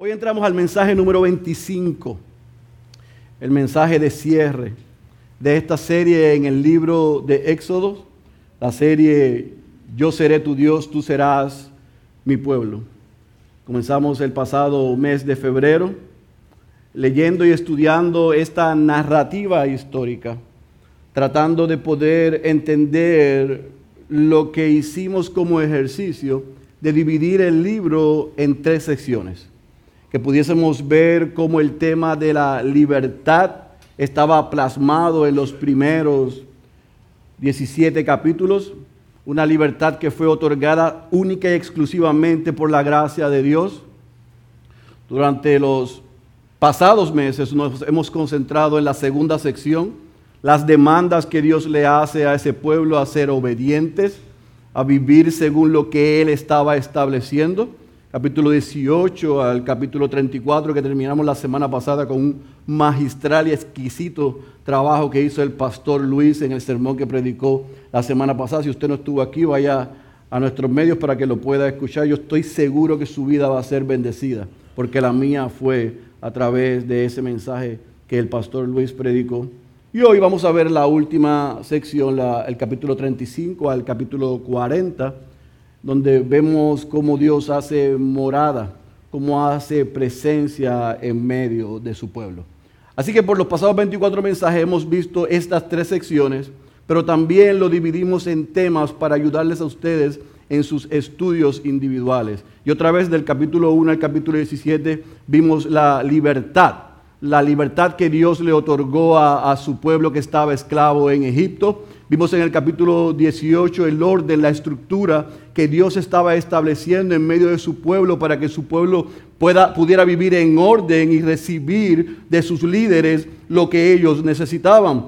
Hoy entramos al mensaje número 25, el mensaje de cierre de esta serie en el libro de Éxodo, la serie Yo seré tu Dios, tú serás mi pueblo. Comenzamos el pasado mes de febrero leyendo y estudiando esta narrativa histórica, tratando de poder entender lo que hicimos como ejercicio de dividir el libro en tres secciones que pudiésemos ver cómo el tema de la libertad estaba plasmado en los primeros 17 capítulos, una libertad que fue otorgada única y exclusivamente por la gracia de Dios. Durante los pasados meses nos hemos concentrado en la segunda sección, las demandas que Dios le hace a ese pueblo a ser obedientes, a vivir según lo que Él estaba estableciendo capítulo 18 al capítulo 34 que terminamos la semana pasada con un magistral y exquisito trabajo que hizo el pastor Luis en el sermón que predicó la semana pasada. Si usted no estuvo aquí, vaya a nuestros medios para que lo pueda escuchar. Yo estoy seguro que su vida va a ser bendecida, porque la mía fue a través de ese mensaje que el pastor Luis predicó. Y hoy vamos a ver la última sección, el capítulo 35 al capítulo 40 donde vemos cómo Dios hace morada, cómo hace presencia en medio de su pueblo. Así que por los pasados 24 mensajes hemos visto estas tres secciones, pero también lo dividimos en temas para ayudarles a ustedes en sus estudios individuales. Y otra vez del capítulo 1 al capítulo 17 vimos la libertad, la libertad que Dios le otorgó a, a su pueblo que estaba esclavo en Egipto Vimos en el capítulo 18 el orden, la estructura que Dios estaba estableciendo en medio de su pueblo para que su pueblo pueda, pudiera vivir en orden y recibir de sus líderes lo que ellos necesitaban.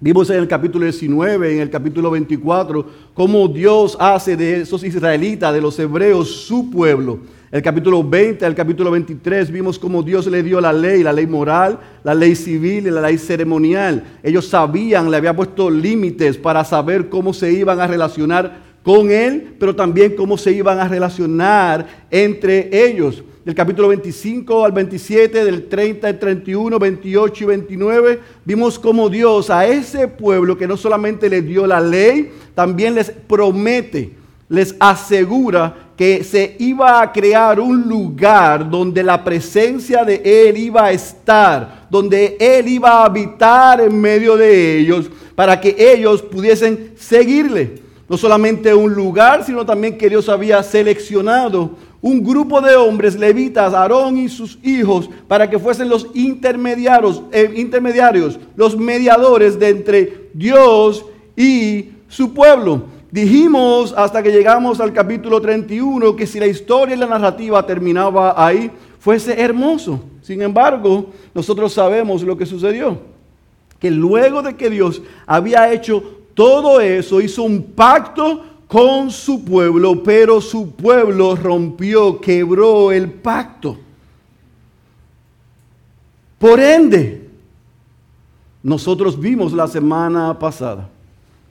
Vimos en el capítulo 19, en el capítulo 24, cómo Dios hace de esos israelitas, de los hebreos, su pueblo el capítulo 20 al capítulo 23 vimos cómo Dios le dio la ley, la ley moral, la ley civil y la ley ceremonial. Ellos sabían, le había puesto límites para saber cómo se iban a relacionar con Él, pero también cómo se iban a relacionar entre ellos. Del capítulo 25 al 27, del 30 al 31, 28 y 29, vimos cómo Dios a ese pueblo que no solamente le dio la ley, también les promete, les asegura que se iba a crear un lugar donde la presencia de Él iba a estar, donde Él iba a habitar en medio de ellos, para que ellos pudiesen seguirle. No solamente un lugar, sino también que Dios había seleccionado un grupo de hombres levitas, Aarón y sus hijos, para que fuesen los intermediarios, eh, intermediarios, los mediadores de entre Dios y su pueblo. Dijimos hasta que llegamos al capítulo 31 que si la historia y la narrativa terminaba ahí, fuese hermoso. Sin embargo, nosotros sabemos lo que sucedió. Que luego de que Dios había hecho todo eso, hizo un pacto con su pueblo, pero su pueblo rompió, quebró el pacto. Por ende, nosotros vimos la semana pasada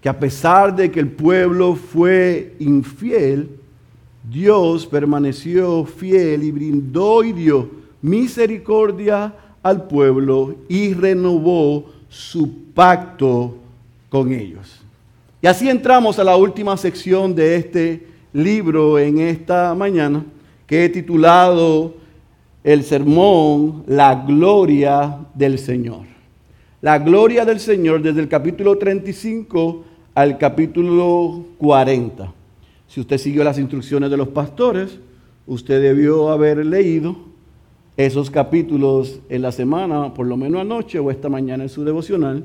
que a pesar de que el pueblo fue infiel, Dios permaneció fiel y brindó y dio misericordia al pueblo y renovó su pacto con ellos. Y así entramos a la última sección de este libro en esta mañana, que he titulado el sermón La gloria del Señor. La gloria del Señor desde el capítulo 35 al capítulo 40. Si usted siguió las instrucciones de los pastores, usted debió haber leído esos capítulos en la semana, por lo menos anoche o esta mañana en su devocional,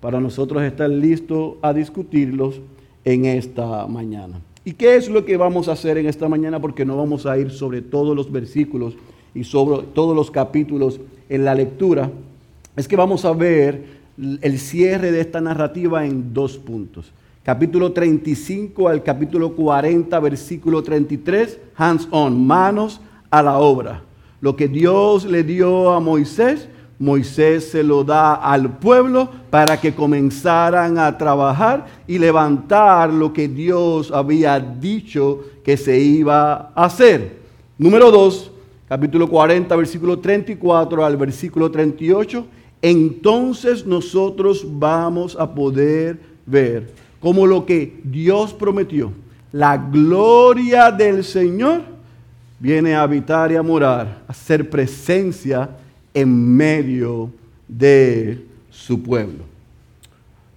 para nosotros estar listos a discutirlos en esta mañana. ¿Y qué es lo que vamos a hacer en esta mañana? Porque no vamos a ir sobre todos los versículos y sobre todos los capítulos en la lectura. Es que vamos a ver el cierre de esta narrativa en dos puntos. Capítulo 35 al capítulo 40, versículo 33, hands on, manos a la obra. Lo que Dios le dio a Moisés, Moisés se lo da al pueblo para que comenzaran a trabajar y levantar lo que Dios había dicho que se iba a hacer. Número dos, capítulo 40, versículo 34 al versículo 38, entonces nosotros vamos a poder ver como lo que Dios prometió, la gloria del Señor viene a habitar y a morar, a ser presencia en medio de su pueblo.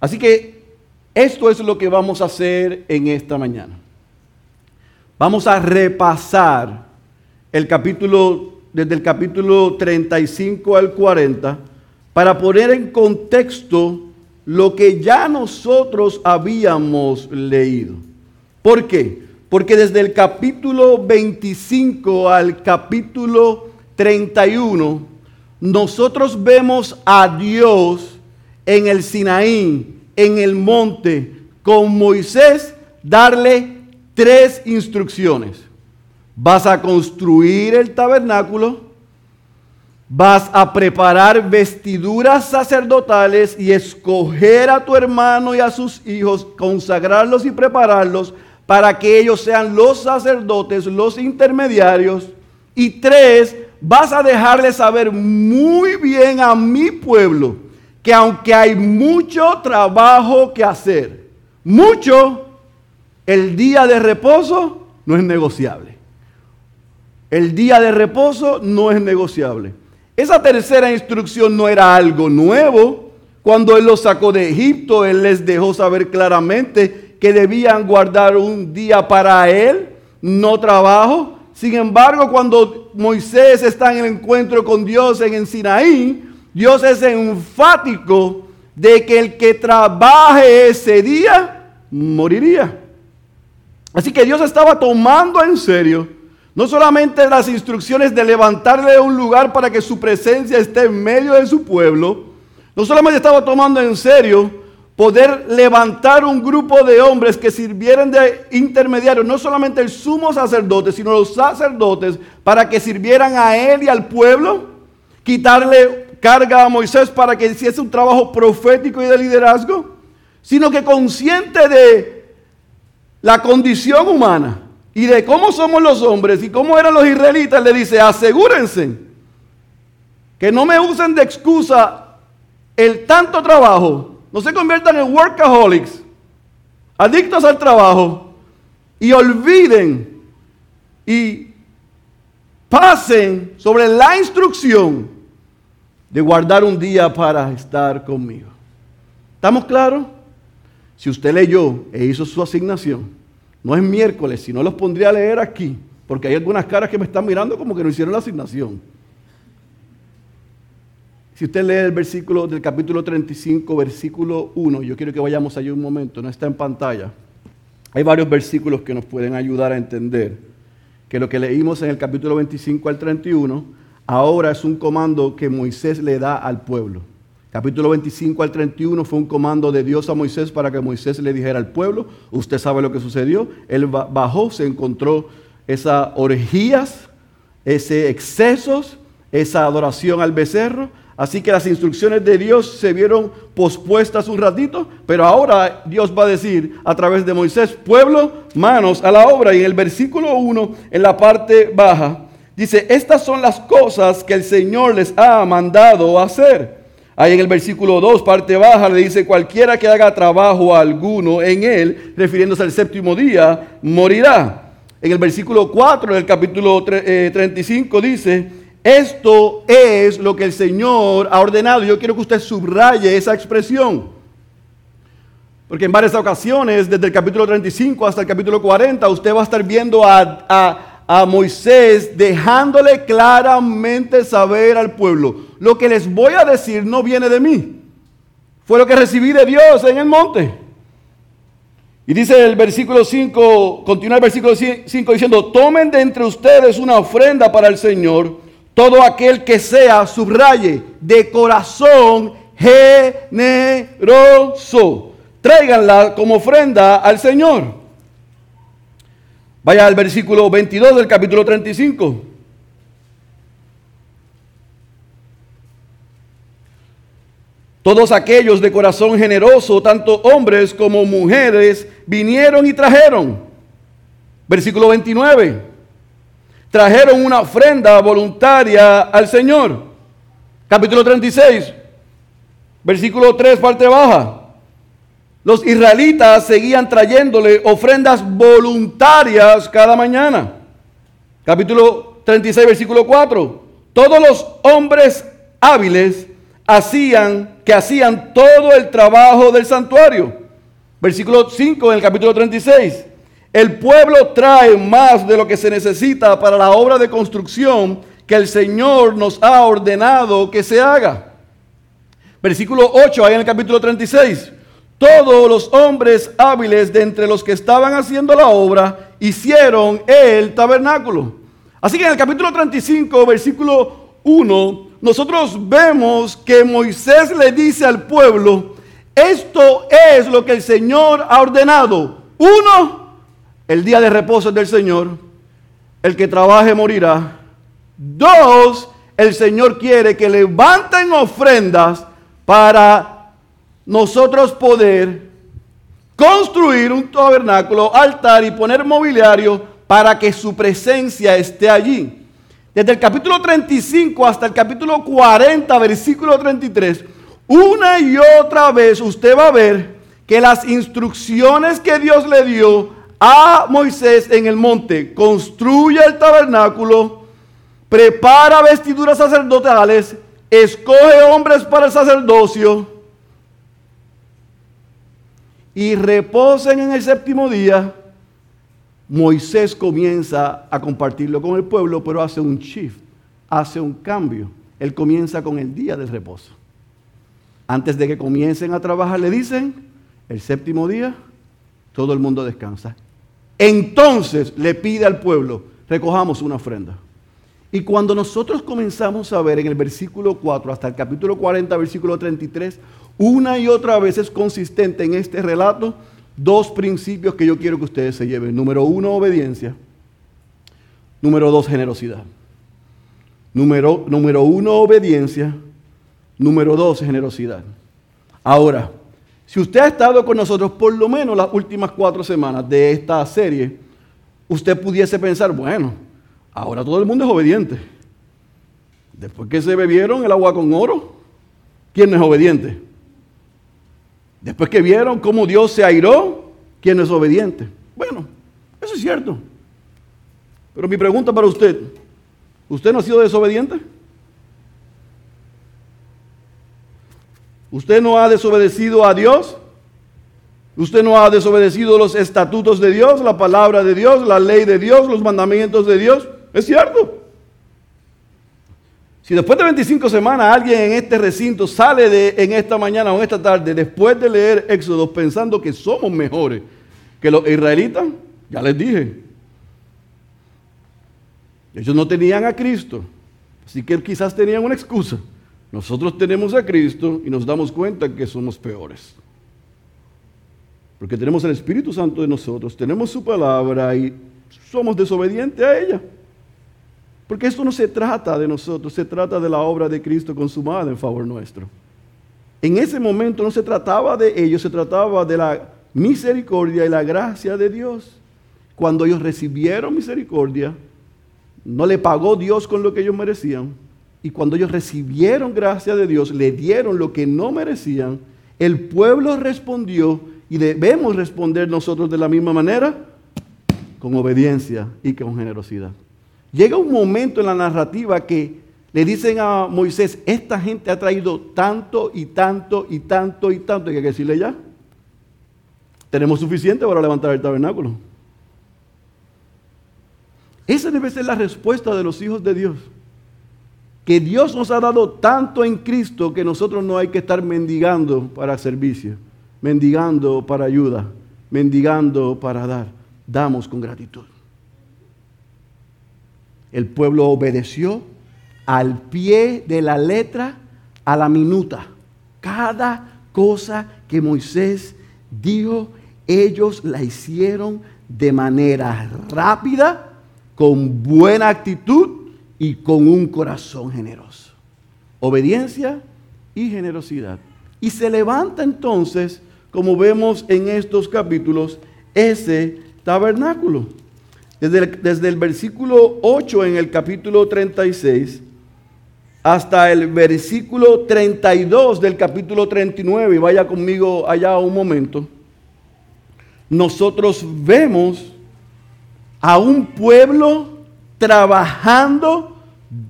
Así que esto es lo que vamos a hacer en esta mañana. Vamos a repasar el capítulo, desde el capítulo 35 al 40, para poner en contexto lo que ya nosotros habíamos leído. ¿Por qué? Porque desde el capítulo 25 al capítulo 31, nosotros vemos a Dios en el Sinaí, en el monte, con Moisés darle tres instrucciones. Vas a construir el tabernáculo, vas a preparar vestiduras sacerdotales y escoger a tu hermano y a sus hijos, consagrarlos y prepararlos para que ellos sean los sacerdotes, los intermediarios. Y tres, vas a dejarle saber muy bien a mi pueblo que aunque hay mucho trabajo que hacer, mucho, el día de reposo no es negociable. El día de reposo no es negociable. Esa tercera instrucción no era algo nuevo. Cuando Él los sacó de Egipto, Él les dejó saber claramente que debían guardar un día para Él, no trabajo. Sin embargo, cuando Moisés está en el encuentro con Dios en el Sinaí, Dios es enfático de que el que trabaje ese día moriría. Así que Dios estaba tomando en serio no solamente las instrucciones de levantarle un lugar para que su presencia esté en medio de su pueblo, no solamente estaba tomando en serio poder levantar un grupo de hombres que sirvieran de intermediarios, no solamente el sumo sacerdote, sino los sacerdotes, para que sirvieran a él y al pueblo, quitarle carga a Moisés para que hiciese un trabajo profético y de liderazgo, sino que consciente de la condición humana y de cómo somos los hombres y cómo eran los israelitas, le dice, asegúrense que no me usen de excusa el tanto trabajo, no se conviertan en workaholics, adictos al trabajo, y olviden y pasen sobre la instrucción de guardar un día para estar conmigo. ¿Estamos claros? Si usted leyó e hizo su asignación, no es miércoles, si no los pondría a leer aquí, porque hay algunas caras que me están mirando como que no hicieron la asignación. Si usted lee el versículo del capítulo 35, versículo 1, yo quiero que vayamos allí un momento, no está en pantalla. Hay varios versículos que nos pueden ayudar a entender que lo que leímos en el capítulo 25 al 31 ahora es un comando que Moisés le da al pueblo. Capítulo 25 al 31 fue un comando de Dios a Moisés para que Moisés le dijera al pueblo, usted sabe lo que sucedió, él bajó, se encontró esas orgías, ese excesos, esa adoración al becerro, así que las instrucciones de Dios se vieron pospuestas un ratito, pero ahora Dios va a decir a través de Moisés, pueblo, manos a la obra, y en el versículo 1, en la parte baja, dice, estas son las cosas que el Señor les ha mandado hacer Ahí en el versículo 2, parte baja, le dice, cualquiera que haga trabajo alguno en él, refiriéndose al séptimo día, morirá. En el versículo 4 del capítulo 35 eh, dice, esto es lo que el Señor ha ordenado. Yo quiero que usted subraye esa expresión. Porque en varias ocasiones, desde el capítulo 35 hasta el capítulo 40, usted va a estar viendo a, a a Moisés dejándole claramente saber al pueblo, lo que les voy a decir no viene de mí, fue lo que recibí de Dios en el monte. Y dice el versículo 5, continúa el versículo 5 diciendo, tomen de entre ustedes una ofrenda para el Señor, todo aquel que sea, subraye, de corazón generoso. Tráiganla como ofrenda al Señor. Vaya al versículo 22 del capítulo 35. Todos aquellos de corazón generoso, tanto hombres como mujeres, vinieron y trajeron. Versículo 29. trajeron una ofrenda voluntaria al Señor. Capítulo 36, versículo 3, parte baja. Los israelitas seguían trayéndole ofrendas voluntarias cada mañana. Capítulo 36, versículo 4. Todos los hombres hábiles hacían que hacían todo el trabajo del santuario. Versículo 5 en el capítulo 36. El pueblo trae más de lo que se necesita para la obra de construcción que el Señor nos ha ordenado que se haga. Versículo 8 ahí en el capítulo 36. Todos los hombres hábiles de entre los que estaban haciendo la obra hicieron el tabernáculo. Así que en el capítulo 35, versículo 1, nosotros vemos que Moisés le dice al pueblo, esto es lo que el Señor ha ordenado. Uno, el día de reposo del Señor. El que trabaje morirá. Dos, el Señor quiere que levanten ofrendas para nosotros poder construir un tabernáculo, altar y poner mobiliario para que su presencia esté allí. Desde el capítulo 35 hasta el capítulo 40, versículo 33, una y otra vez usted va a ver que las instrucciones que Dios le dio a Moisés en el monte, construye el tabernáculo, prepara vestiduras sacerdotales, escoge hombres para el sacerdocio y reposen en el séptimo día. Moisés comienza a compartirlo con el pueblo, pero hace un shift, hace un cambio. Él comienza con el día del reposo. Antes de que comiencen a trabajar, le dicen, el séptimo día, todo el mundo descansa. Entonces le pide al pueblo, recojamos una ofrenda. Y cuando nosotros comenzamos a ver en el versículo 4 hasta el capítulo 40, versículo 33, una y otra vez es consistente en este relato dos principios que yo quiero que ustedes se lleven. Número uno, obediencia. Número dos, generosidad. Número, número uno, obediencia. Número dos, generosidad. Ahora, si usted ha estado con nosotros por lo menos las últimas cuatro semanas de esta serie, usted pudiese pensar, bueno, ahora todo el mundo es obediente. Después que se bebieron el agua con oro, ¿quién no es obediente? Después que vieron cómo Dios se airó, ¿quién es obediente? Bueno, eso es cierto. Pero mi pregunta para usted, ¿usted no ha sido desobediente? ¿Usted no ha desobedecido a Dios? ¿Usted no ha desobedecido los estatutos de Dios, la palabra de Dios, la ley de Dios, los mandamientos de Dios? Es cierto. Si después de 25 semanas alguien en este recinto sale de, en esta mañana o en esta tarde, después de leer Éxodo, pensando que somos mejores que los israelitas, ya les dije, ellos no tenían a Cristo, así que quizás tenían una excusa. Nosotros tenemos a Cristo y nos damos cuenta que somos peores. Porque tenemos el Espíritu Santo de nosotros, tenemos su palabra y somos desobedientes a ella. Porque esto no se trata de nosotros, se trata de la obra de Cristo consumada en favor nuestro. En ese momento no se trataba de ellos, se trataba de la misericordia y la gracia de Dios. Cuando ellos recibieron misericordia, no le pagó Dios con lo que ellos merecían, y cuando ellos recibieron gracia de Dios, le dieron lo que no merecían, el pueblo respondió y debemos responder nosotros de la misma manera, con obediencia y con generosidad. Llega un momento en la narrativa que le dicen a Moisés, esta gente ha traído tanto y tanto y tanto y tanto, hay que decirle ya, tenemos suficiente para levantar el tabernáculo. Esa debe ser la respuesta de los hijos de Dios que Dios nos ha dado tanto en Cristo que nosotros no hay que estar mendigando para servicio, mendigando para ayuda, mendigando para dar. Damos con gratitud. El pueblo obedeció al pie de la letra, a la minuta. Cada cosa que Moisés dijo, ellos la hicieron de manera rápida, con buena actitud y con un corazón generoso. Obediencia y generosidad. Y se levanta entonces, como vemos en estos capítulos, ese tabernáculo. Desde el, versículo 8 en el capítulo 36 hasta el versículo 32 del capítulo 39, y vaya conmigo allá un momento, nosotros vemos a un pueblo trabajando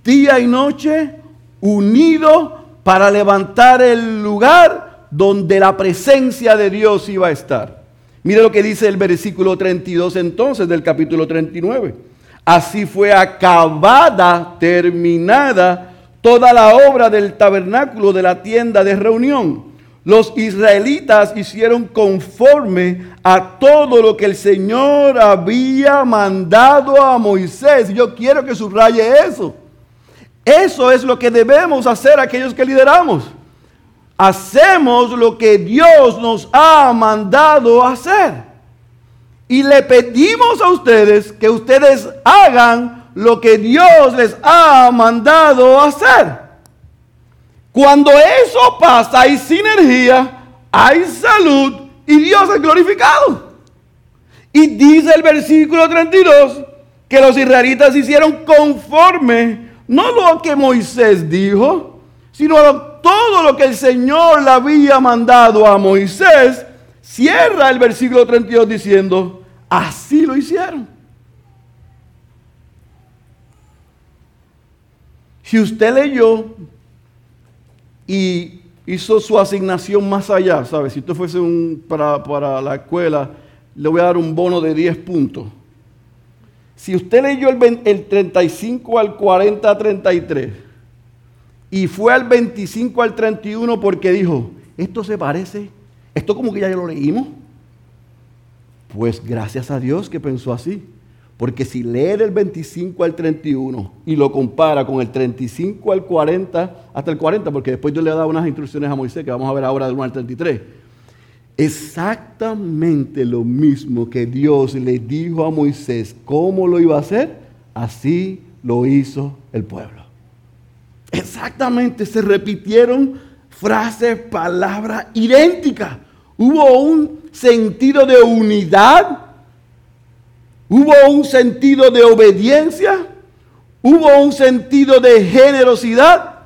día y noche, unido para levantar el lugar donde la presencia de Dios iba a estar. Mire lo que dice el versículo 32 entonces del capítulo 39. Así fue acabada, terminada toda la obra del tabernáculo de la tienda de reunión. Los israelitas hicieron conforme a todo lo que el Señor había mandado a Moisés. Yo quiero que subraye eso. Eso es lo que debemos hacer aquellos que lideramos. Hacemos lo que Dios nos ha mandado hacer. Y le pedimos a ustedes que ustedes hagan lo que Dios les ha mandado hacer. Cuando eso pasa, hay sinergia, hay salud y Dios es glorificado. Y dice el versículo 32 que los israelitas hicieron conforme, no lo que Moisés dijo, sino todo lo que el Señor le había mandado a Moisés. Cierra el versículo 32 diciendo, así lo hicieron. Si usted leyó y hizo su asignación más allá, ¿sabe? Si usted fuese un, para, la escuela, le voy a dar un bono de 10 puntos. Si usted leyó el, el 35 al 40 a 33 y fue al 25 al 31 porque dijo, esto se parece, esto como que ya lo leímos, pues gracias a Dios que pensó así. Porque si lee del 25 al 31 y lo compara con el 35 al 40, hasta el 40, porque después yo le he dado unas instrucciones a Moisés que vamos a ver ahora del 1 al 33. Exactamente lo mismo que Dios le dijo a Moisés cómo lo iba a hacer, así lo hizo el pueblo. Exactamente, se repitieron frases, palabras idénticas. Hubo un sentido de unidad Hubo un sentido de obediencia, hubo un sentido de generosidad,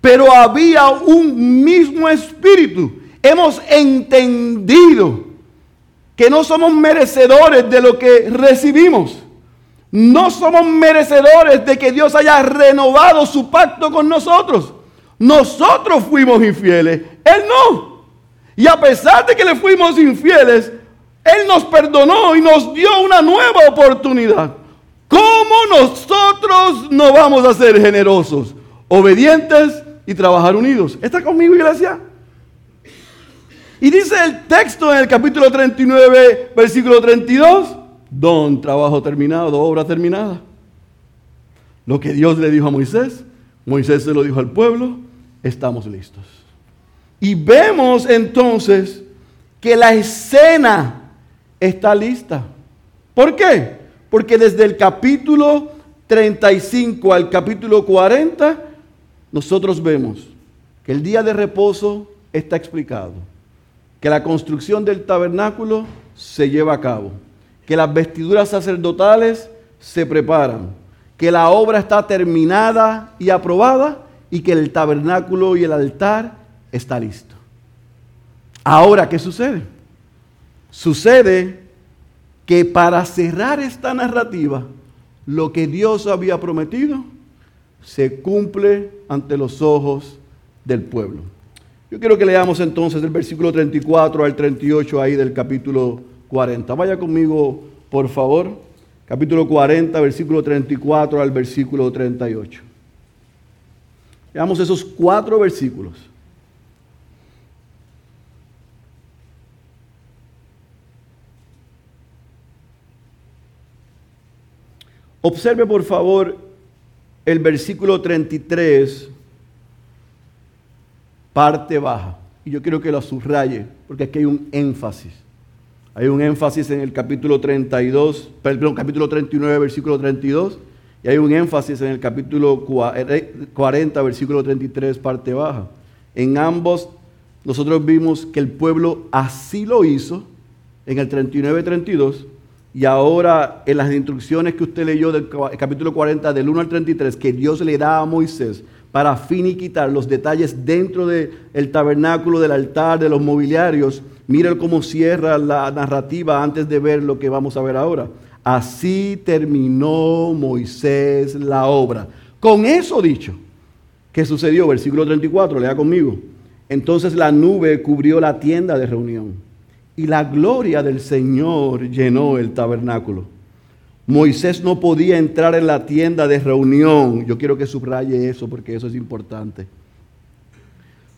pero había un mismo espíritu. Hemos entendido que no somos merecedores de lo que recibimos. No somos merecedores de que Dios haya renovado su pacto con nosotros. Nosotros fuimos infieles, Él no. Y a pesar de que le fuimos infieles, él nos perdonó y nos dio una nueva oportunidad. ¿Cómo nosotros no vamos a ser generosos, obedientes y trabajar unidos? ¿Está conmigo, iglesia? Y dice el texto en el capítulo 39, versículo 32, don trabajo terminado, obra terminada. Lo que Dios le dijo a Moisés, Moisés se lo dijo al pueblo, estamos listos. Y vemos entonces que la escena está lista. ¿Por qué? Porque desde el capítulo 35 al capítulo 40, nosotros vemos que el día de reposo está explicado, que la construcción del tabernáculo se lleva a cabo, que las vestiduras sacerdotales se preparan, que la obra está terminada y aprobada y que el tabernáculo y el altar está listo. Ahora, ¿qué sucede? Sucede que para cerrar esta narrativa, lo que Dios había prometido se cumple ante los ojos del pueblo. Yo quiero que leamos entonces el versículo 34 al 38 ahí del capítulo 40. Vaya conmigo, por favor. Capítulo 40, versículo 34 al versículo 38. Veamos esos cuatro versículos. Observe por favor el versículo 33, parte baja. Y yo quiero que lo subraye, porque aquí hay un énfasis. Hay un énfasis en el capítulo 32, perdón, capítulo 39, versículo 32, y hay un énfasis en el capítulo 40, versículo 33, parte baja. En ambos nosotros vimos que el pueblo así lo hizo, en el 39, 32, y ahora en las instrucciones que usted leyó del capítulo 40 del 1 al 33 que Dios le da a Moisés para finiquitar los detalles dentro del tabernáculo, del altar, de los mobiliarios, mire cómo cierra la narrativa antes de ver lo que vamos a ver ahora. Así terminó Moisés la obra. Con eso dicho, ¿qué sucedió? Versículo 34, lea conmigo. Entonces la nube cubrió la tienda de reunión y la gloria del Señor llenó el tabernáculo. Moisés no podía entrar en la tienda de reunión. Yo quiero que subraye eso porque eso es importante.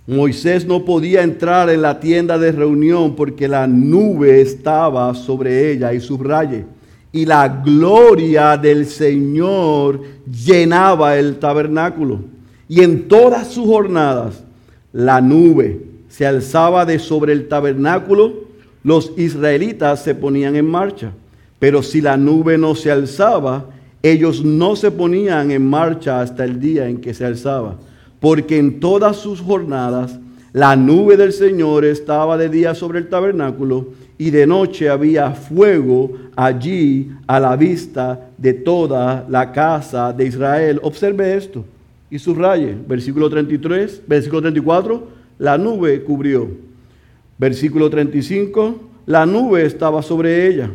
Moisés no podía entrar en la tienda de reunión porque la nube estaba sobre ella y subraye. Y la gloria del Señor llenaba el tabernáculo. Y en todas sus jornadas la nube se alzaba de sobre el tabernáculo. Los israelitas se ponían en marcha. Pero si la nube no se alzaba, ellos no se ponían en marcha hasta el día en que se alzaba. Porque en todas sus jornadas la nube del Señor estaba de día sobre el tabernáculo y de noche había fuego allí a la vista de toda la casa de Israel. Observe esto y subraye. Versículo 33, versículo 34, la nube cubrió. Versículo 35, la nube estaba sobre ella.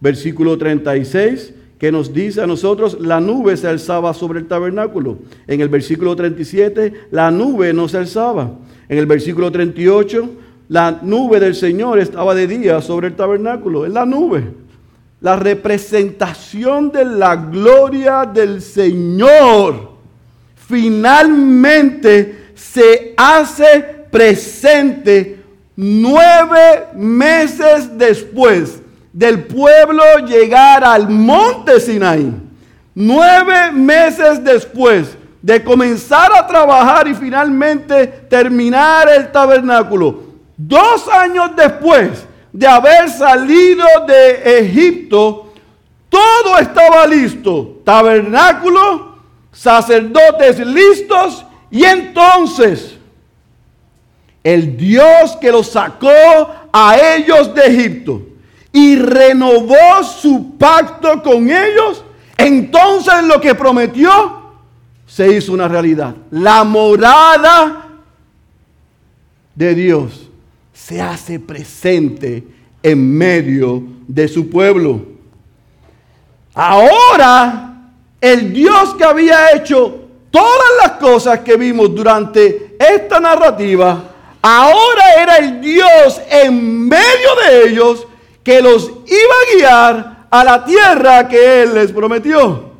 Versículo 36, que nos dice a nosotros, la nube se alzaba sobre el tabernáculo. En el versículo 37, la nube no se alzaba. En el versículo 38, la nube del Señor estaba de día sobre el tabernáculo. En la nube. La representación de la gloria del Señor finalmente se hace presente nueve meses después del pueblo llegar al monte Sinaí, nueve meses después de comenzar a trabajar y finalmente terminar el tabernáculo, dos años después de haber salido de Egipto, todo estaba listo, tabernáculo, sacerdotes listos y entonces el Dios que los sacó a ellos de Egipto, y renovó su pacto con ellos, entonces lo que prometió se hizo una realidad. La morada de Dios se hace presente en medio de su pueblo. Ahora, el Dios que había hecho todas las cosas que vimos durante esta narrativa, ahora era el Dios en medio de ellos que los iba a guiar a la tierra que Él les prometió.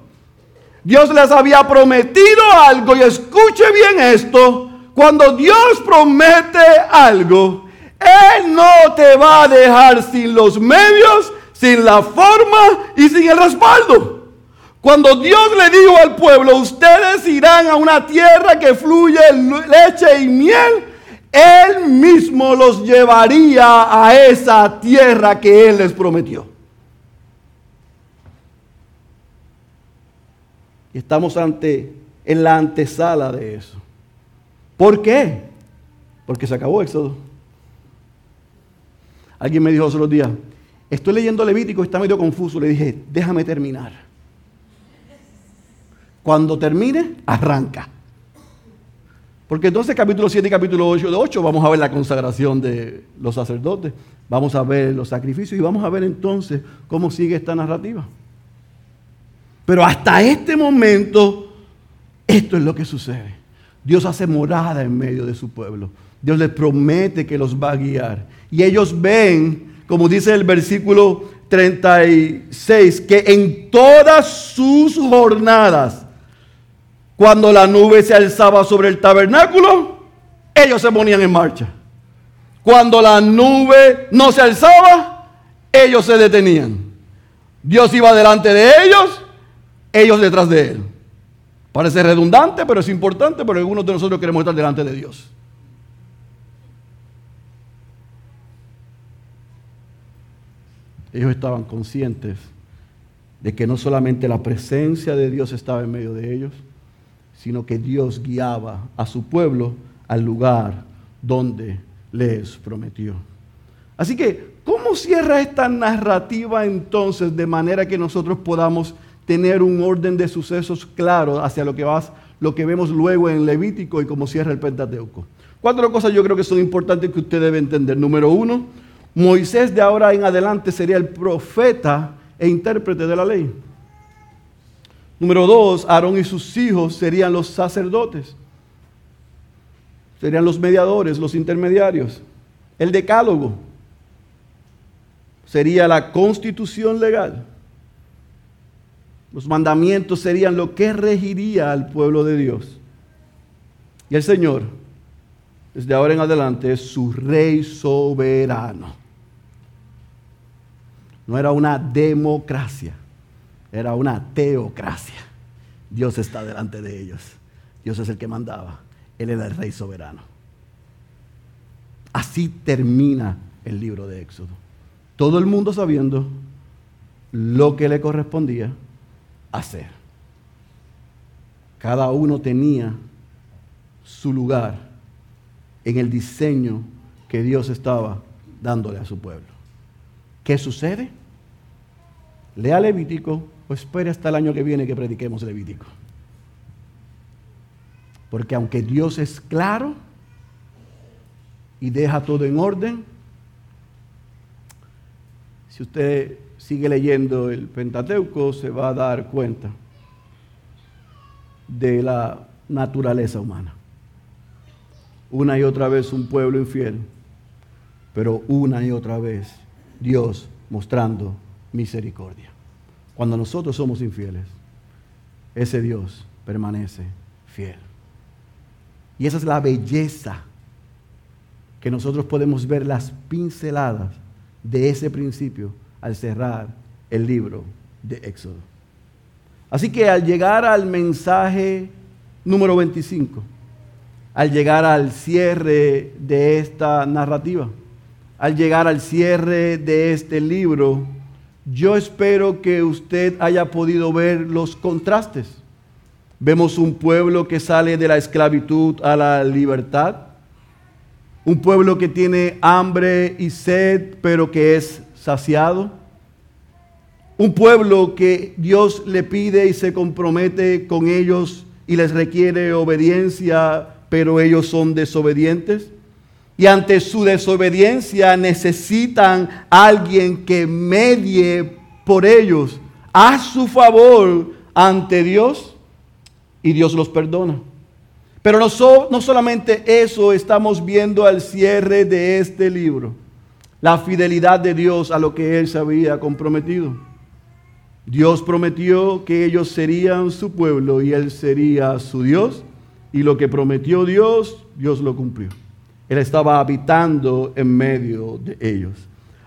Dios les había prometido algo y escuche bien esto. Cuando Dios promete algo, Él no te va a dejar sin los medios, sin la forma y sin el respaldo. Cuando Dios le dijo al pueblo, ustedes irán a una tierra que fluye leche y miel, él mismo los llevaría a esa tierra que Él les prometió. Y estamos ante, en la antesala de eso. ¿Por qué? Porque se acabó Éxodo. Alguien me dijo hace unos días, estoy leyendo Levítico y está medio confuso. Le dije, déjame terminar. Cuando termine, arranca. Porque entonces capítulo 7 y capítulo 8 de 8 vamos a ver la consagración de los sacerdotes, vamos a ver los sacrificios y vamos a ver entonces cómo sigue esta narrativa. Pero hasta este momento, esto es lo que sucede. Dios hace morada en medio de su pueblo. Dios les promete que los va a guiar. Y ellos ven, como dice el versículo 36, que en todas sus jornadas cuando la nube se alzaba sobre el tabernáculo, ellos se ponían en marcha. Cuando la nube no se alzaba, ellos se detenían. Dios iba delante de ellos, ellos detrás de él. Parece redundante, pero es importante, pero algunos de nosotros queremos estar delante de Dios. Ellos estaban conscientes de que no solamente la presencia de Dios estaba en medio de ellos, sino que Dios guiaba a su pueblo al lugar donde les prometió. Así que, ¿cómo cierra esta narrativa entonces de manera que nosotros podamos tener un orden de sucesos claro hacia lo que, va, lo que vemos luego en Levítico y cómo cierra el Pentateuco? Cuatro cosas yo creo que son importantes que usted debe entender. Número uno, Moisés de ahora en adelante sería el profeta e intérprete de la ley. Número dos, Aarón y sus hijos serían los sacerdotes. Serían los mediadores, los intermediarios. El decálogo sería la constitución legal. Los mandamientos serían lo que regiría al pueblo de Dios. Y el Señor, desde ahora en adelante, es su rey soberano. No era una democracia, era una teocracia. Dios está delante de ellos. Dios es el que mandaba. Él era el rey soberano. Así termina el libro de Éxodo. Todo el mundo sabiendo lo que le correspondía hacer. Cada uno tenía su lugar en el diseño que Dios estaba dándole a su pueblo. ¿Qué sucede? Lea Levítico o espere hasta el año que viene que prediquemos Levítico. Porque aunque Dios es claro y deja todo en orden, si usted sigue leyendo el Pentateuco se va a dar cuenta de la naturaleza humana. Una y otra vez un pueblo infiel, pero una y otra vez Dios mostrando misericordia. Cuando nosotros somos infieles, ese Dios permanece fiel. Y esa es la belleza que nosotros podemos ver las pinceladas de ese principio al cerrar el libro de Éxodo. Así que al llegar al mensaje número 25, al llegar al cierre de esta narrativa, al llegar al cierre de este libro, yo espero que usted haya podido ver los contrastes. Vemos un pueblo que sale de la esclavitud a la libertad, un pueblo que tiene hambre y sed, pero que es saciado, un pueblo que Dios le pide y se compromete con ellos y les requiere obediencia, pero ellos son desobedientes y ante su desobediencia necesitan alguien que medie por ellos a su favor ante Dios y Dios los perdona. Pero no, no solamente eso estamos viendo al cierre de este libro, la fidelidad de Dios a lo que Él se había comprometido. Dios prometió que ellos serían su pueblo y Él sería su Dios. Y lo que prometió Dios, Dios lo cumplió. Él estaba habitando en medio de ellos.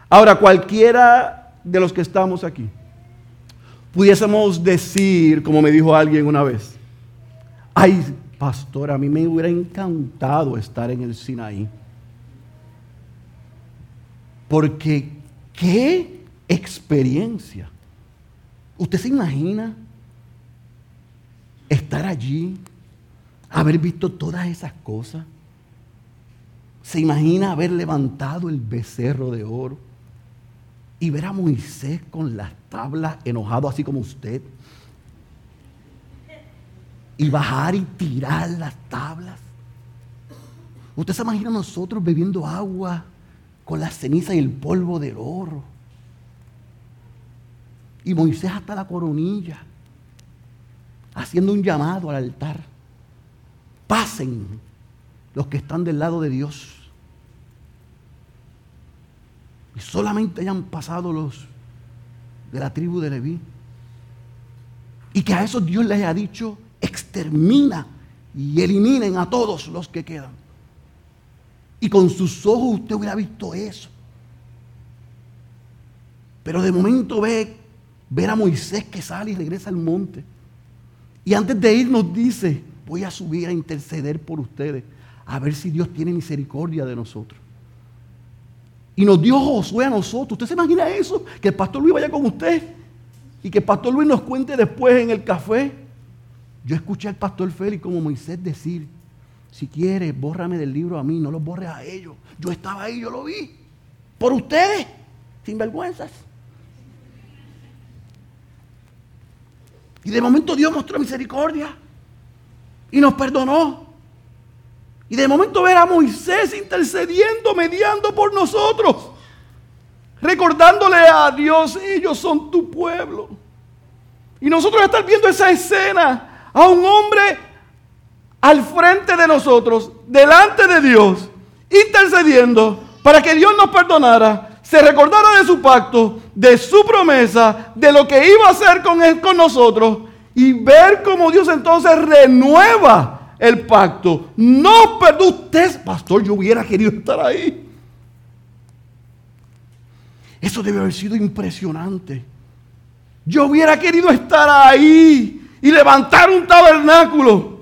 Ahora, cualquiera de los que estamos aquí, pudiésemos decir, como me dijo alguien una vez, ay, pastor, a mí me hubiera encantado estar en el Sinaí. Porque qué experiencia. ¿Usted se imagina estar allí, haber visto todas esas cosas? ¿Se imagina haber levantado el becerro de oro y ver a Moisés con las tablas enojado así como usted? Y bajar y tirar las tablas. ¿Usted se imagina a nosotros bebiendo agua con la ceniza y el polvo del oro? Y Moisés hasta la coronilla, haciendo un llamado al altar. Pasen los que están del lado de Dios y solamente hayan pasado los de la tribu de Leví. Y que a esos Dios les haya dicho, extermina y eliminen a todos los que quedan. Y con sus ojos usted hubiera visto eso. Pero de momento ve ver a Moisés que sale y regresa al monte. Y antes de ir nos dice, voy a subir a interceder por ustedes, a ver si Dios tiene misericordia de nosotros. Y nos dio Josué a nosotros. ¿Usted se imagina eso? Que el pastor Luis vaya con usted y que el pastor Luis nos cuente después en el café. Yo escuché al pastor Félix como Moisés decir, si quieres, bórrame del libro a mí, no lo borres a ellos. Yo estaba ahí, yo lo vi. por ustedes, sin vergüenzas. Y de momento Dios mostró misericordia y nos perdonó. Y de momento ver a Moisés intercediendo, mediando por nosotros, recordándole a Dios, ellos son tu pueblo. Y nosotros estar viendo esa escena a un hombre al frente de nosotros, delante de Dios, intercediendo para que Dios nos perdonara, se recordara de su pacto, de su promesa, de lo que iba a hacer con, él, con nosotros y ver cómo Dios entonces renueva el pacto. No perdón, usted, pastor, yo hubiera querido estar ahí. Eso debe haber sido impresionante. Yo hubiera querido estar ahí y levantar un tabernáculo.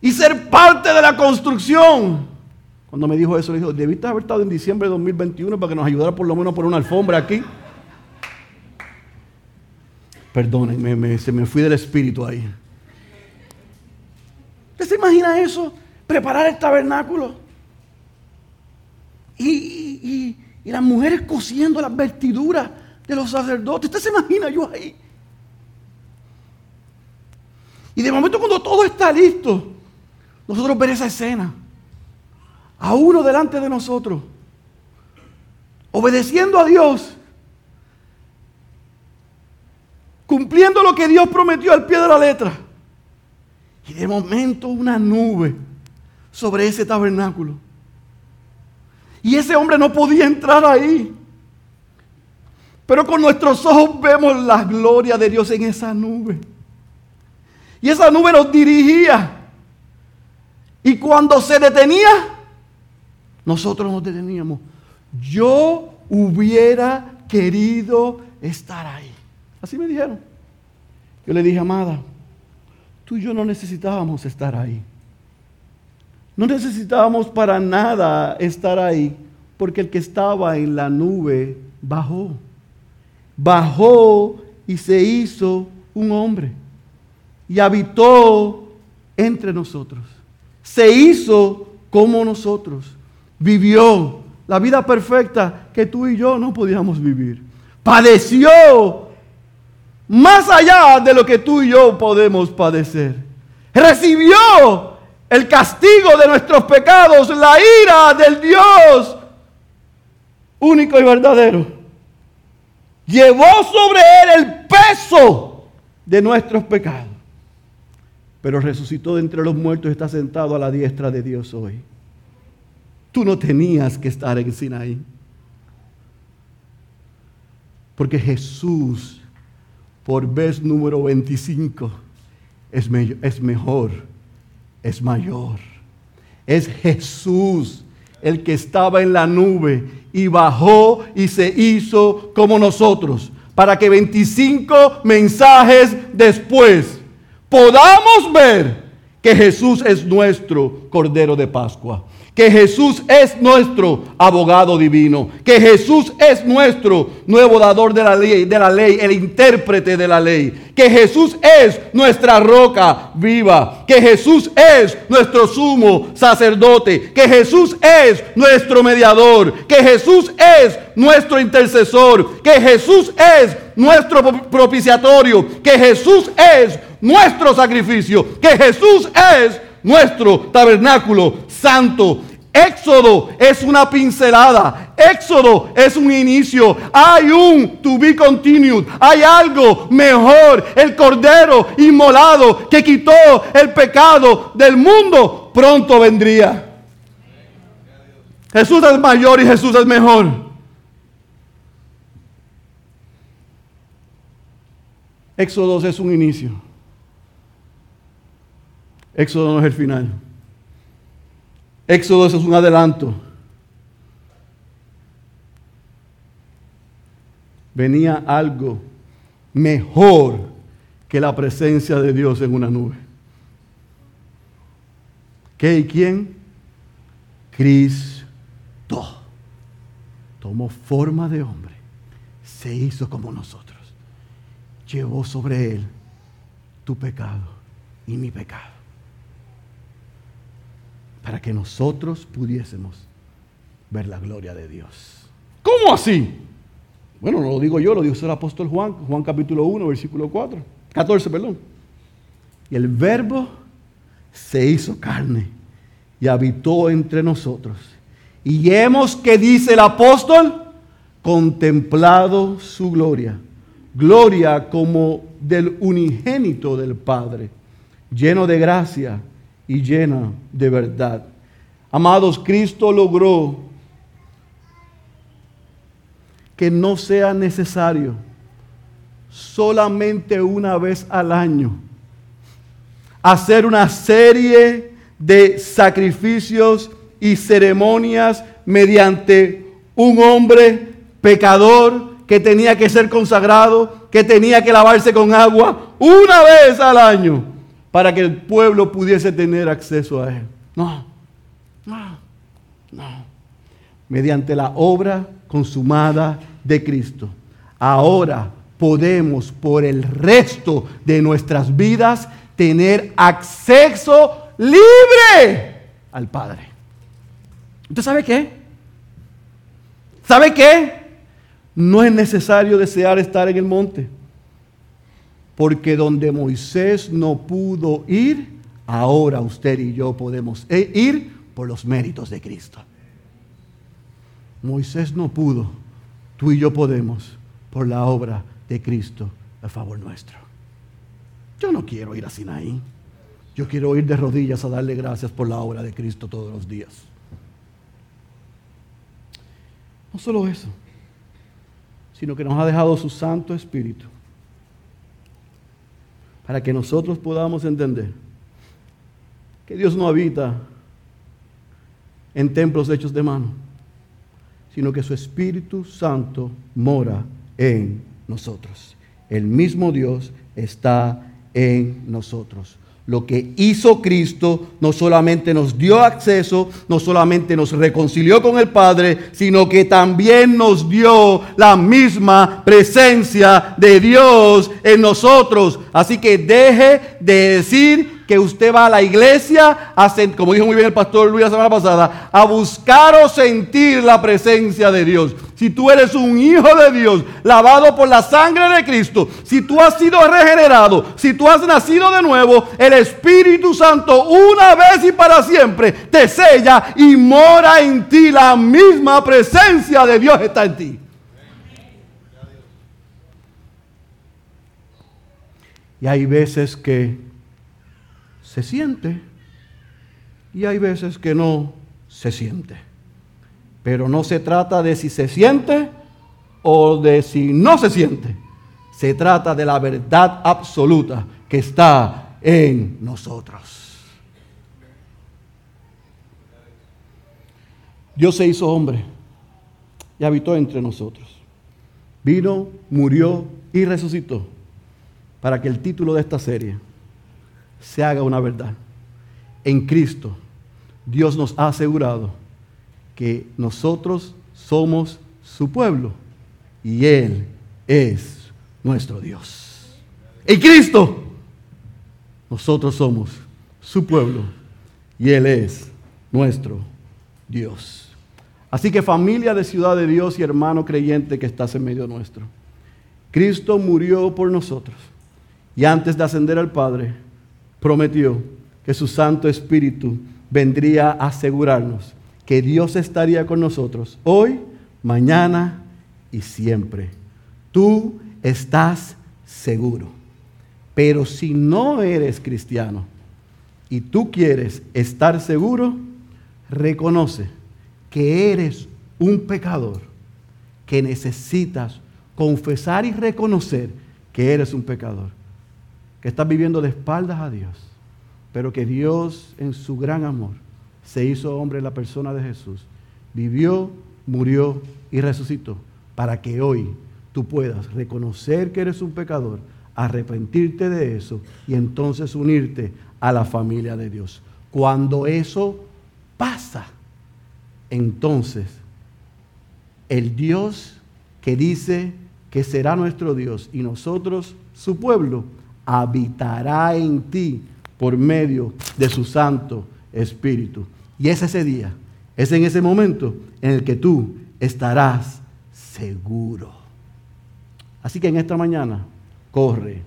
Y ser parte de la construcción. Cuando me dijo eso, le dije, debiste haber estado en diciembre de 2021 para que nos ayudara por lo menos por una alfombra aquí. Perdónenme, se me fui del espíritu ahí. ¿Usted se imagina eso? Preparar el tabernáculo. y, y las mujeres cosiendo las vestiduras de los sacerdotes. ¿Usted se imagina yo ahí? Y de momento cuando todo está listo, nosotros ver esa escena. A uno delante de nosotros. Obedeciendo a Dios. Cumpliendo lo que Dios prometió al pie de la letra. Y de momento una nube sobre ese tabernáculo. Y ese hombre no podía entrar ahí. Pero con nuestros ojos vemos la gloria de Dios en esa nube. Y esa nube nos dirigía. Y cuando se detenía, nosotros nos deteníamos. Yo hubiera querido estar ahí. Así me dijeron. Yo le dije, amada, tú y yo no necesitábamos estar ahí. No necesitábamos para nada estar ahí, porque el que estaba en la nube bajó. Bajó y se hizo un hombre. Y habitó entre nosotros. Se hizo como nosotros. Vivió la vida perfecta que tú y yo no podíamos vivir. Padeció más allá de lo que tú y yo podemos padecer. Recibió el castigo de nuestros pecados, la ira del Dios único y verdadero. Llevó sobre él el peso de nuestros pecados. Pero resucitó de entre los muertos y está sentado a la diestra de Dios hoy. Tú no tenías que estar en Sinaí. Porque Jesús, por vez número 25, es, es mejor es mayor. Es Jesús el que estaba en la nube y bajó y se hizo como nosotros, para que 25 mensajes después podamos ver que Jesús es nuestro Cordero de Pascua que Jesús es nuestro abogado divino, que Jesús es nuestro nuevo dador de la ley, el intérprete de la ley, que Jesús es nuestra roca viva, que Jesús es nuestro sumo sacerdote, que Jesús es nuestro mediador, que Jesús es nuestro intercesor, que Jesús es nuestro propiciatorio, que Jesús es nuestro sacrificio, que Jesús es nuestro tabernáculo santo. Éxodo es una pincelada. Éxodo es un inicio. Hay un to be continued. Hay algo mejor. El cordero inmolado que quitó el pecado del mundo pronto vendría. Jesús es mayor y Jesús es mejor. Éxodo es un inicio. Éxodo no es el final. Éxodo es un adelanto. Venía algo mejor que la presencia de Dios en una nube. ¿Qué y quién? Cristo. Tomó forma de hombre. Se hizo como nosotros. Llevó sobre él tu pecado y mi pecado para que nosotros pudiésemos ver la gloria de Dios. ¿Cómo así? Bueno, no lo digo yo, lo dijo el apóstol Juan, Juan capítulo 1, versículo 4, 14, perdón. Y el verbo se hizo carne y habitó entre nosotros. Y hemos, que dice el apóstol, contemplado su gloria. Gloria como del unigénito del Padre, lleno de gracia y llena de verdad. Amados, Cristo logró que no sea necesario solamente una vez al año hacer una serie de sacrificios y ceremonias mediante un hombre pecador que tenía que ser consagrado, que tenía que lavarse con agua una vez al año para que el pueblo pudiese tener acceso a él. No, no, no. Mediante la obra consumada de Cristo. Ahora podemos por el resto de nuestras vidas tener acceso libre al Padre. ¿Usted sabe qué? ¿Sabe qué? No es necesario desear estar en el monte. Porque donde Moisés no pudo ir, ahora usted y yo podemos e-, ir por los méritos de Cristo. Moisés no pudo, tú y yo podemos por la obra de Cristo a favor nuestro. Yo no quiero ir a Sinaí. Yo quiero ir de rodillas a darle gracias por la obra de Cristo todos los días. No solo eso, sino que nos ha dejado su Santo Espíritu para que nosotros podamos entender que Dios no habita en templos hechos de mano, sino que su Espíritu Santo mora en nosotros. El mismo Dios está en nosotros. Lo que hizo Cristo no solamente nos dio acceso, no solamente nos reconcilió con el Padre, sino que también nos dio la misma presencia de Dios en nosotros. Así que deje de decir que usted va a la iglesia, a, como dijo muy bien el pastor Luis la semana pasada, a buscar o sentir la presencia de Dios. Si tú eres un hijo de Dios, lavado por la sangre de Cristo, si tú has sido regenerado, si tú has nacido de nuevo, el Espíritu Santo una vez y para siempre te sella y mora en ti. La misma presencia de Dios está en ti. Y hay veces que se siente y hay veces que no se siente. Pero no se trata de si se siente o de si no se siente. Se trata de la verdad absoluta que está en nosotros. Dios se hizo hombre y habitó entre nosotros. Vino, murió y resucitó para que el título de esta serie se haga una verdad. En Cristo, Dios nos ha asegurado que nosotros somos su pueblo y Él es nuestro Dios. En Cristo, nosotros somos su pueblo y Él es nuestro Dios. Así que familia de ciudad de Dios y hermano creyente que estás en medio nuestro, Cristo murió por nosotros y antes de ascender al Padre, prometió que su Santo Espíritu vendría a asegurarnos que Dios estaría con nosotros hoy, mañana y siempre. Tú estás seguro. Pero si no eres cristiano y tú quieres estar seguro, reconoce que eres un pecador, que necesitas confesar y reconocer que eres un pecador que estás viviendo de espaldas a Dios, pero que Dios en su gran amor se hizo hombre en la persona de Jesús, vivió, murió y resucitó para que hoy tú puedas reconocer que eres un pecador, arrepentirte de eso y entonces unirte a la familia de Dios. Cuando eso pasa, entonces el Dios que dice que será nuestro Dios y nosotros su pueblo, habitará en ti por medio de su Santo Espíritu. Y es ese día, es en ese momento en el que tú estarás seguro. Así que en esta mañana, corre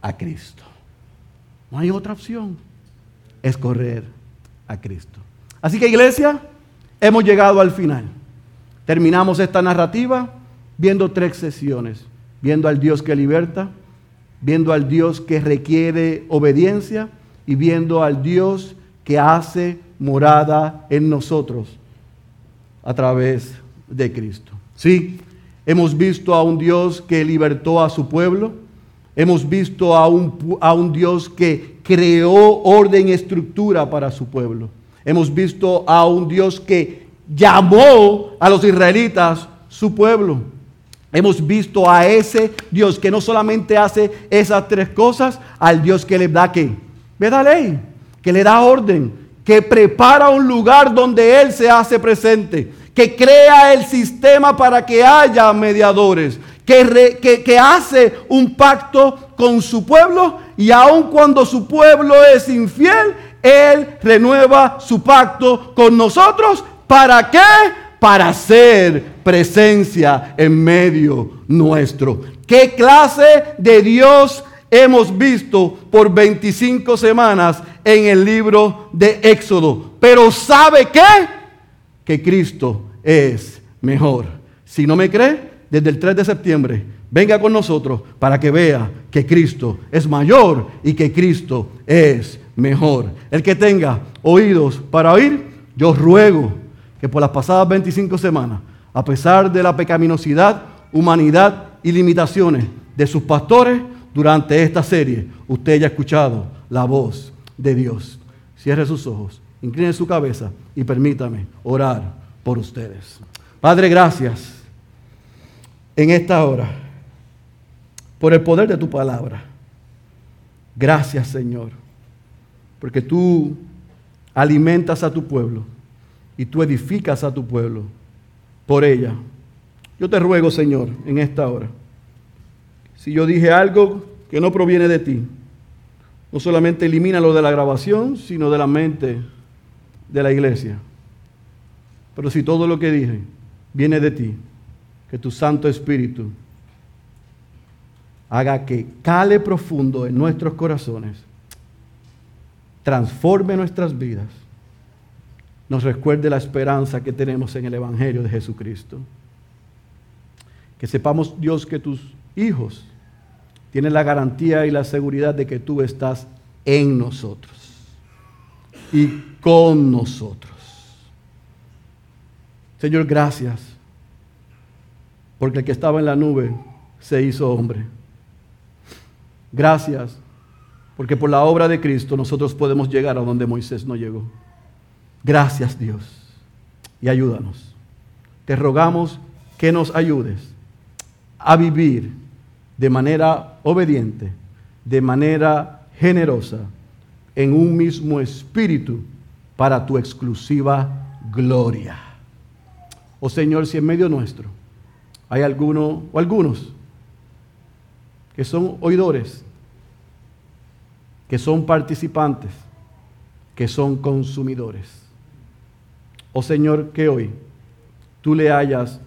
a Cristo. No hay otra opción, es correr a Cristo. Así que iglesia, hemos llegado al final. Terminamos esta narrativa viendo tres sesiones, viendo al Dios que liberta, viendo al Dios que requiere obediencia y viendo al Dios que hace morada en nosotros a través de Cristo. Sí, hemos visto a un Dios que libertó a su pueblo, hemos visto a un, a un Dios que creó orden y estructura para su pueblo, hemos visto a un Dios que llamó a los israelitas su pueblo. Hemos visto a ese Dios que no solamente hace esas tres cosas, al Dios que le da que, le da ley, que le da orden, que prepara un lugar donde Él se hace presente, que crea el sistema para que haya mediadores, que, que, hace un pacto con su pueblo y aun cuando su pueblo es infiel, Él renueva su pacto con nosotros. ¿Para qué? Para hacer presencia en medio nuestro. ¿Qué clase de Dios hemos visto por 25 semanas en el libro de Éxodo? Pero ¿sabe qué? Que Cristo es mejor. Si no me cree, desde el 3 de septiembre, venga con nosotros para que vea que Cristo es mayor y que Cristo es mejor. El que tenga oídos para oír, yo ruego que por las pasadas 25 semanas, a pesar de la pecaminosidad, humanidad y limitaciones de sus pastores, durante esta serie usted haya escuchado la voz de Dios. Cierre sus ojos, incline su cabeza y permítame orar por ustedes. Padre, gracias en esta hora por el poder de tu palabra. Gracias, Señor, porque tú alimentas a tu pueblo y tú edificas a tu pueblo por ella. Yo te ruego, Señor, en esta hora, si yo dije algo que no proviene de ti, no solamente elimina lo de la grabación, sino de la mente de la iglesia. Pero si todo lo que dije viene de ti, que tu Santo Espíritu haga que cale profundo en nuestros corazones, transforme nuestras vidas, nos recuerde la esperanza que tenemos en el Evangelio de Jesucristo. Que sepamos, Dios, que tus hijos tienen la garantía y la seguridad de que tú estás en nosotros y con nosotros. Señor, gracias, porque el que estaba en la nube se hizo hombre. Gracias, porque por la obra de Cristo nosotros podemos llegar a donde Moisés no llegó. Gracias Dios y ayúdanos. Te rogamos que nos ayudes a vivir de manera obediente, de manera generosa, en un mismo espíritu para tu exclusiva gloria. Oh Señor, si en medio nuestro hay alguno o algunos que son oidores, que son participantes, que son consumidores. Oh Señor, que hoy tú le hayas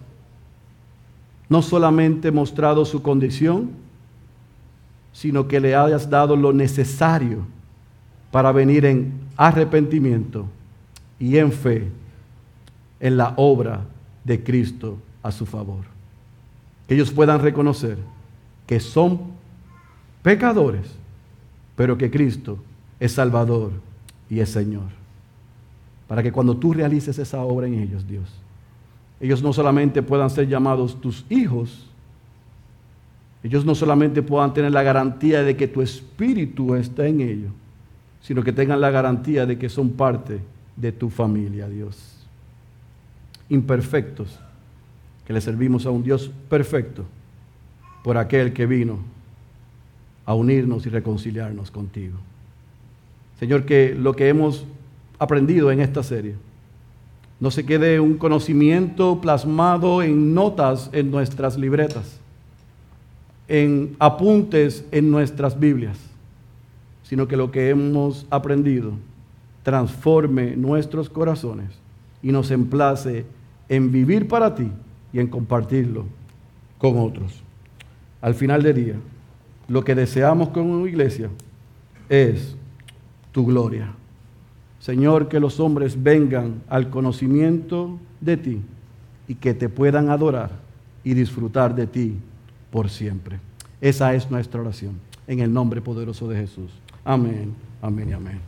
no solamente mostrado su condición, sino que le hayas dado lo necesario para venir en arrepentimiento y en fe en la obra de Cristo a su favor. Que ellos puedan reconocer que son pecadores, pero que Cristo es Salvador y es Señor. Para que cuando tú realices esa obra en ellos, Dios, ellos no solamente puedan ser llamados tus hijos, ellos no solamente puedan tener la garantía de que tu espíritu está en ellos, sino que tengan la garantía de que son parte de tu familia, Dios imperfectos, que le servimos a un Dios perfecto por aquel que vino a unirnos y reconciliarnos contigo. Señor, que lo que hemos aprendido en esta serie no se quede un conocimiento plasmado en notas en nuestras libretas, en apuntes en nuestras Biblias, sino que lo que hemos aprendido transforme nuestros corazones y nos emplace en vivir para ti y en compartirlo con otros. Al final del día, lo que deseamos como iglesia es tu gloria. Señor, que los hombres vengan al conocimiento de ti y que te puedan adorar y disfrutar de ti por siempre. Esa es nuestra oración. En el nombre poderoso de Jesús. Amén, amén y amén.